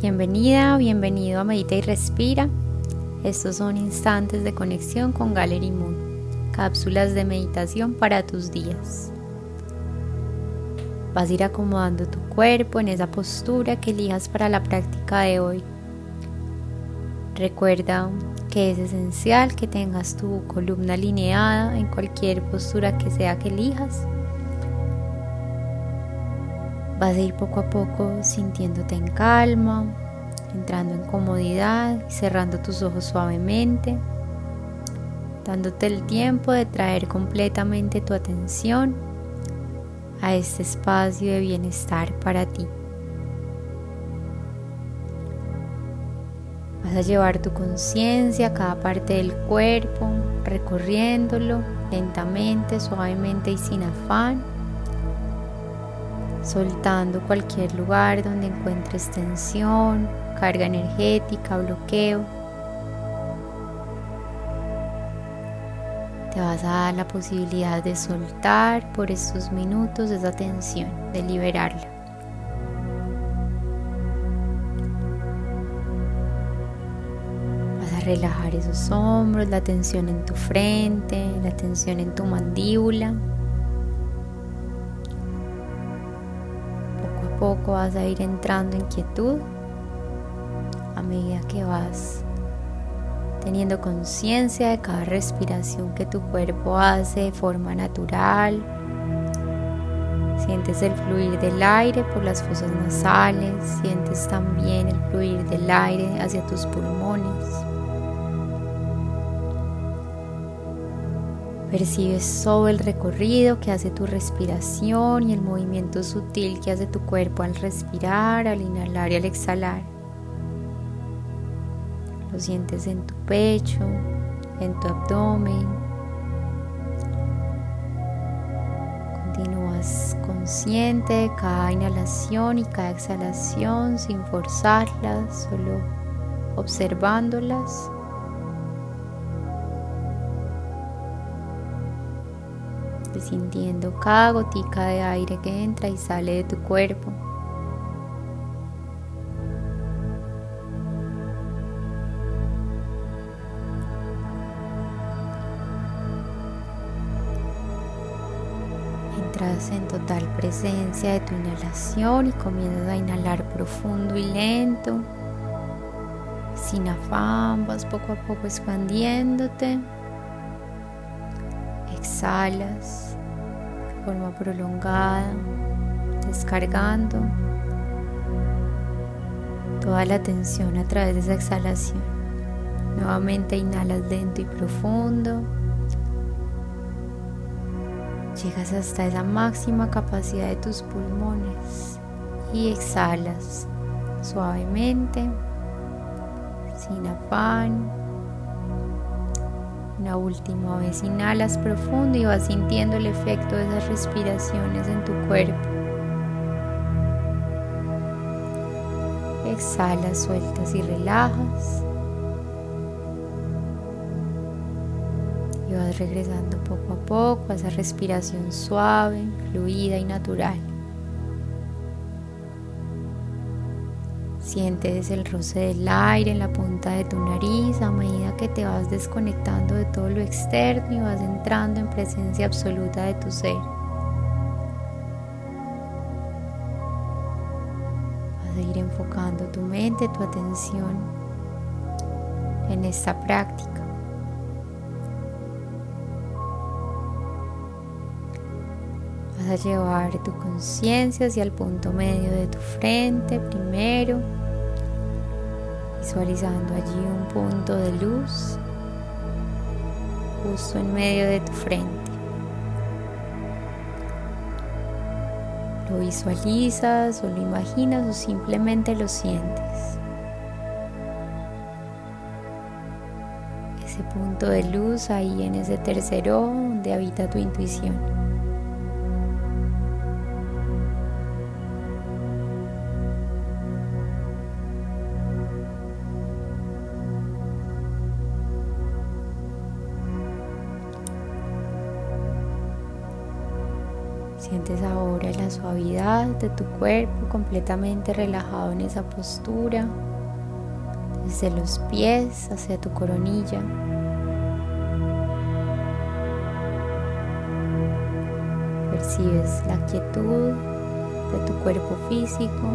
Bienvenida, bienvenido a Medita y Respira. Estos son instantes de conexión con Gallery Moon, cápsulas de meditación para tus días. Vas a ir acomodando tu cuerpo en esa postura que elijas para la práctica de hoy. Recuerda que es esencial que tengas tu columna alineada en cualquier postura que sea que elijas Vas a ir poco a poco sintiéndote en calma, entrando en comodidad y cerrando tus ojos suavemente, dándote el tiempo de traer completamente tu atención a este espacio de bienestar para ti. Vas a llevar tu conciencia a cada parte del cuerpo, recorriéndolo lentamente, suavemente y sin afán soltando cualquier lugar donde encuentres tensión, carga energética, bloqueo. Te vas a dar la posibilidad de soltar por estos minutos esa tensión, de liberarla. Vas a relajar esos hombros, la tensión en tu frente, la tensión en tu mandíbula. Poco vas a ir entrando en quietud a medida que vas teniendo conciencia de cada respiración que tu cuerpo hace de forma natural. Sientes el fluir del aire por las fosas nasales, sientes también el fluir del aire hacia tus pulmones. Percibes todo el recorrido que hace tu respiración y el movimiento sutil que hace tu cuerpo al respirar, al inhalar y al exhalar. Lo sientes en tu pecho, en tu abdomen. Continúas consciente de cada inhalación y cada exhalación sin forzarlas, solo observándolas. Sintiendo cada gotica de aire que entra y sale de tu cuerpo. Entras en total presencia de tu inhalación y comienzas a inhalar profundo y lento. Sin afán, vas poco a poco expandiéndote exhalas forma prolongada, descargando toda la tensión a través de esa exhalación. Nuevamente inhalas lento y profundo. Llegas hasta esa máxima capacidad de tus pulmones y exhalas suavemente, sin afán. Una última vez inhalas profundo y vas sintiendo el efecto de esas respiraciones en tu cuerpo. Exhalas, sueltas y relajas. Y vas regresando poco a poco a esa respiración suave, fluida y natural. Sientes el roce del aire en la punta de tu nariz a medida que te vas desconectando de todo lo externo y vas entrando en presencia absoluta de tu ser. Vas a ir enfocando tu mente, tu atención en esta práctica. Vas a llevar tu conciencia hacia el punto medio de tu frente primero visualizando allí un punto de luz justo en medio de tu frente. Lo visualizas o lo imaginas o simplemente lo sientes. Ese punto de luz ahí en ese tercero donde habita tu intuición. Sientes ahora la suavidad de tu cuerpo completamente relajado en esa postura, desde los pies hacia tu coronilla. Percibes la quietud de tu cuerpo físico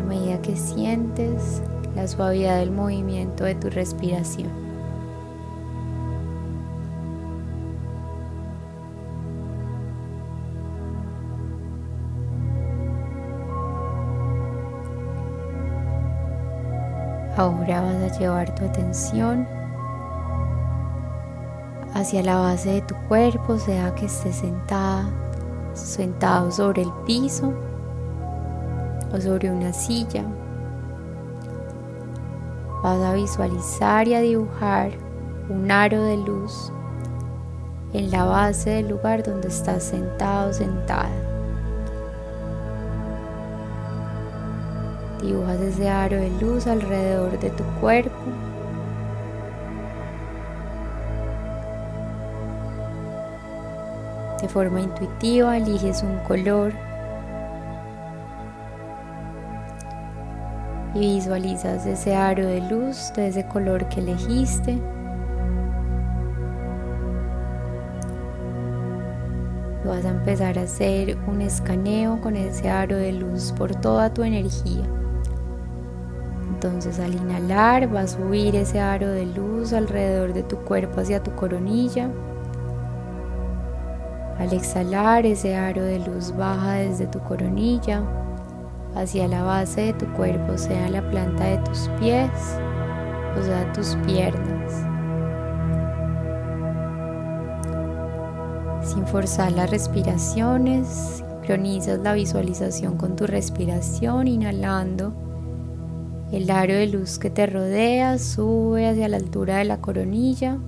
a medida que sientes la suavidad del movimiento de tu respiración. Ahora vas a llevar tu atención hacia la base de tu cuerpo, sea que estés sentada, sentado sobre el piso o sobre una silla. Vas a visualizar y a dibujar un aro de luz en la base del lugar donde estás sentado sentada. Dibujas ese aro de luz alrededor de tu cuerpo. De forma intuitiva eliges un color y visualizas ese aro de luz de ese color que elegiste. vas a empezar a hacer un escaneo con ese aro de luz por toda tu energía. Entonces al inhalar va a subir ese aro de luz alrededor de tu cuerpo hacia tu coronilla. Al exhalar ese aro de luz baja desde tu coronilla hacia la base de tu cuerpo, sea la planta de tus pies o sea tus piernas. Sin forzar las respiraciones, sincronizas la visualización con tu respiración, inhalando el aro de luz que te rodea sube hacia la altura de la coronilla.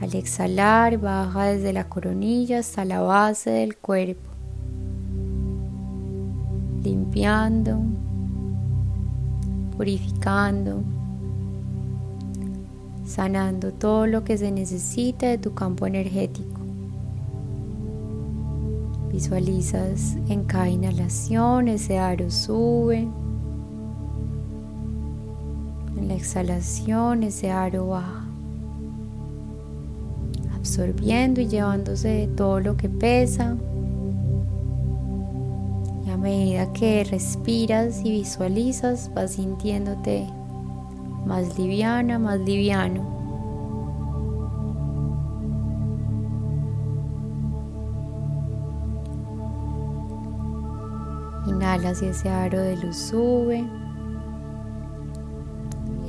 Al exhalar baja desde la coronilla hasta la base del cuerpo, limpiando, purificando, sanando todo lo que se necesite de tu campo energético. Visualizas en cada inhalación ese aro sube exhalación ese aro baja, absorbiendo y llevándose todo lo que pesa. Y a medida que respiras y visualizas, vas sintiéndote más liviana, más liviano. Inhalas y ese aro de luz sube.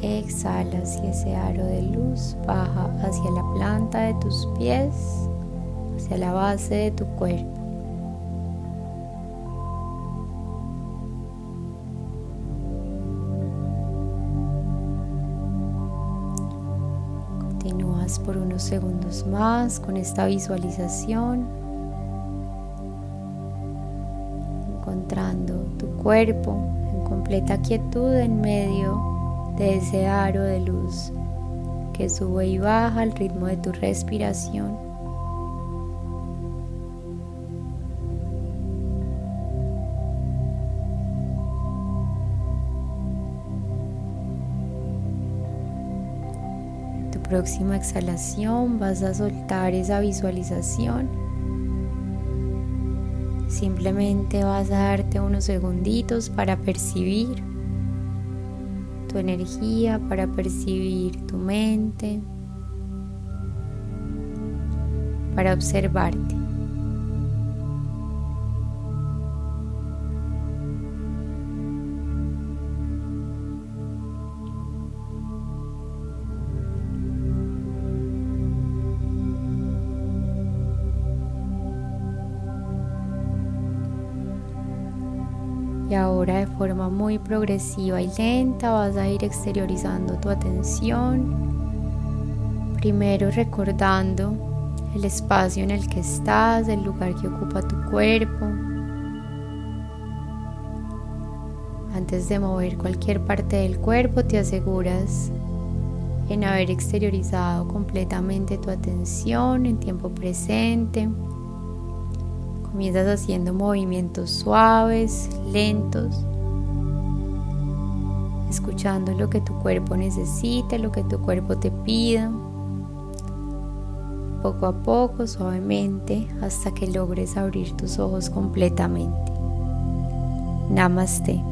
Exhalas y ese aro de luz baja hacia la planta de tus pies, hacia la base de tu cuerpo. Continúas por unos segundos más con esta visualización, encontrando tu cuerpo en completa quietud en medio de ese aro de luz que sube y baja al ritmo de tu respiración. Tu próxima exhalación vas a soltar esa visualización. Simplemente vas a darte unos segunditos para percibir tu energía, para percibir tu mente, para observarte. Ahora de forma muy progresiva y lenta vas a ir exteriorizando tu atención. Primero recordando el espacio en el que estás, el lugar que ocupa tu cuerpo. Antes de mover cualquier parte del cuerpo te aseguras en haber exteriorizado completamente tu atención en tiempo presente. Comienzas haciendo movimientos suaves, lentos, escuchando lo que tu cuerpo necesita, lo que tu cuerpo te pida. Poco a poco, suavemente, hasta que logres abrir tus ojos completamente. Namaste.